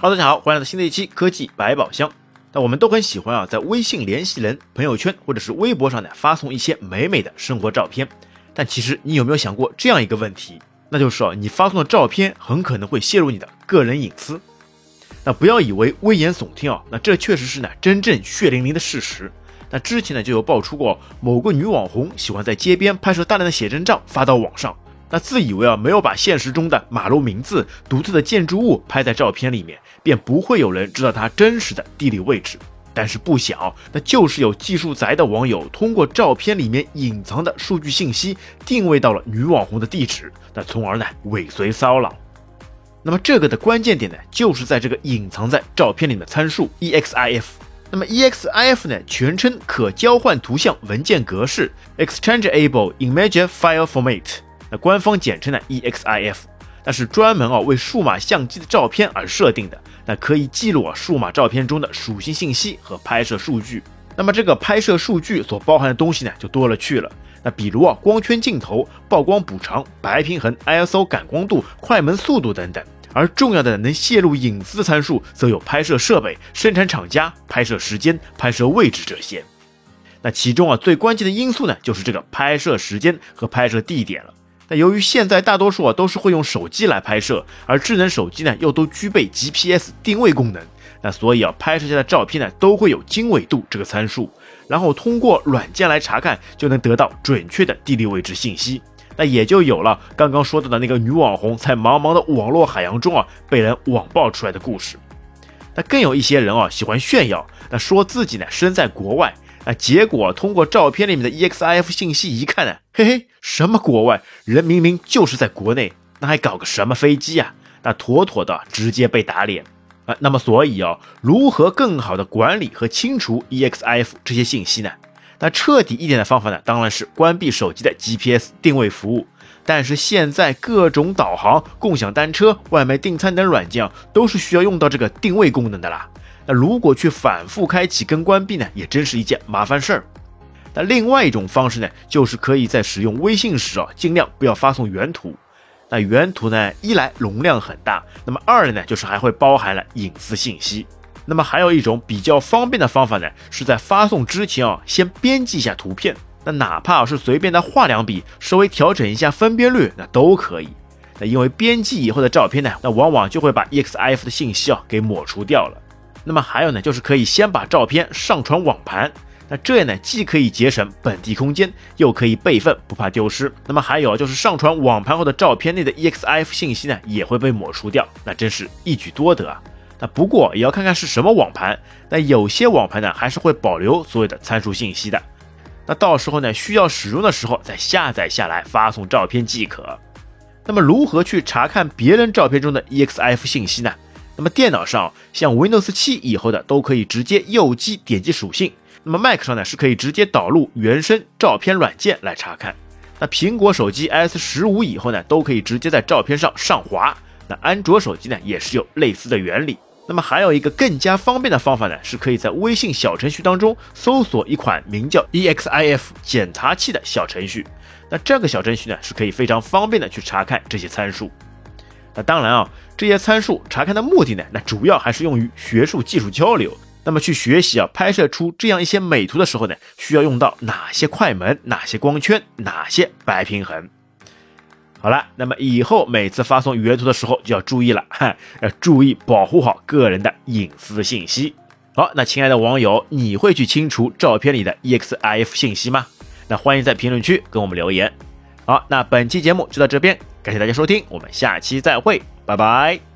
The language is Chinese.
好大家好，欢迎来到新的一期科技百宝箱。那我们都很喜欢啊，在微信联系人、朋友圈或者是微博上呢，发送一些美美的生活照片。但其实你有没有想过这样一个问题？那就是啊，你发送的照片很可能会泄露你的个人隐私。那不要以为危言耸听啊，那这确实是呢真正血淋淋的事实。那之前呢就有爆出过某个女网红喜欢在街边拍摄大量的写真照发到网上。那自以为啊没有把现实中的马路名字、独特的建筑物拍在照片里面，便不会有人知道他真实的地理位置。但是不想，那就是有技术宅的网友通过照片里面隐藏的数据信息，定位到了女网红的地址，那从而呢尾随骚扰。那么这个的关键点呢，就是在这个隐藏在照片里的参数 EXIF。那么 EXIF 呢，全称可交换图像文件格式 （Exchangeable Image File Format）。那官方简称呢 EXIF，那是专门啊为数码相机的照片而设定的，那可以记录啊数码照片中的属性信息和拍摄数据。那么这个拍摄数据所包含的东西呢就多了去了，那比如啊光圈镜头、曝光补偿、白平衡、ISO 感光度、快门速度等等。而重要的能泄露隐私的参数，则有拍摄设备、生产厂家、拍摄时间、拍摄位置这些。那其中啊最关键的因素呢，就是这个拍摄时间和拍摄地点了。那由于现在大多数啊都是会用手机来拍摄，而智能手机呢又都具备 GPS 定位功能，那所以啊拍摄下的照片呢都会有经纬度这个参数，然后通过软件来查看，就能得到准确的地理位置信息，那也就有了刚刚说到的那个女网红在茫茫的网络海洋中啊被人网爆出来的故事。那更有一些人啊喜欢炫耀，那说自己呢身在国外。那，结果通过照片里面的 EXIF 信息一看呢，嘿嘿，什么国外人明明就是在国内，那还搞个什么飞机啊？那妥妥的直接被打脸啊！那么所以啊，如何更好的管理和清除 EXIF 这些信息呢？那彻底一点的方法呢，当然是关闭手机的 GPS 定位服务。但是现在各种导航、共享单车、外卖订餐等软件啊，都是需要用到这个定位功能的啦。那如果去反复开启跟关闭呢，也真是一件麻烦事儿。那另外一种方式呢，就是可以在使用微信时啊，尽量不要发送原图。那原图呢，一来容量很大，那么二来呢，就是还会包含了隐私信息。那么还有一种比较方便的方法呢，是在发送之前啊，先编辑一下图片。那哪怕是随便的画两笔，稍微调整一下分辨率，那都可以。那因为编辑以后的照片呢，那往往就会把 EXIF 的信息啊给抹除掉了。那么还有呢，就是可以先把照片上传网盘，那这样呢，既可以节省本地空间，又可以备份，不怕丢失。那么还有就是上传网盘后的照片内的 EXIF 信息呢，也会被抹除掉，那真是一举多得啊。那不过也要看看是什么网盘，那有些网盘呢，还是会保留所有的参数信息的。那到时候呢，需要使用的时候再下载下来发送照片即可。那么如何去查看别人照片中的 EXIF 信息呢？那么电脑上像 Windows 7以后的都可以直接右击点击属性，那么 Mac 上呢是可以直接导入原生照片软件来查看。那苹果手机 S 十五以后呢都可以直接在照片上上滑。那安卓手机呢也是有类似的原理。那么还有一个更加方便的方法呢，是可以在微信小程序当中搜索一款名叫 EXIF 检查器的小程序。那这个小程序呢是可以非常方便的去查看这些参数。那当然啊，这些参数查看的目的呢，那主要还是用于学术技术交流。那么去学习啊，拍摄出这样一些美图的时候呢，需要用到哪些快门、哪些光圈、哪些白平衡。好了，那么以后每次发送原图的时候就要注意了，哈，要注意保护好个人的隐私信息。好，那亲爱的网友，你会去清除照片里的 EXIF 信息吗？那欢迎在评论区跟我们留言。好，那本期节目就到这边。感谢大家收听，我们下期再会，拜拜。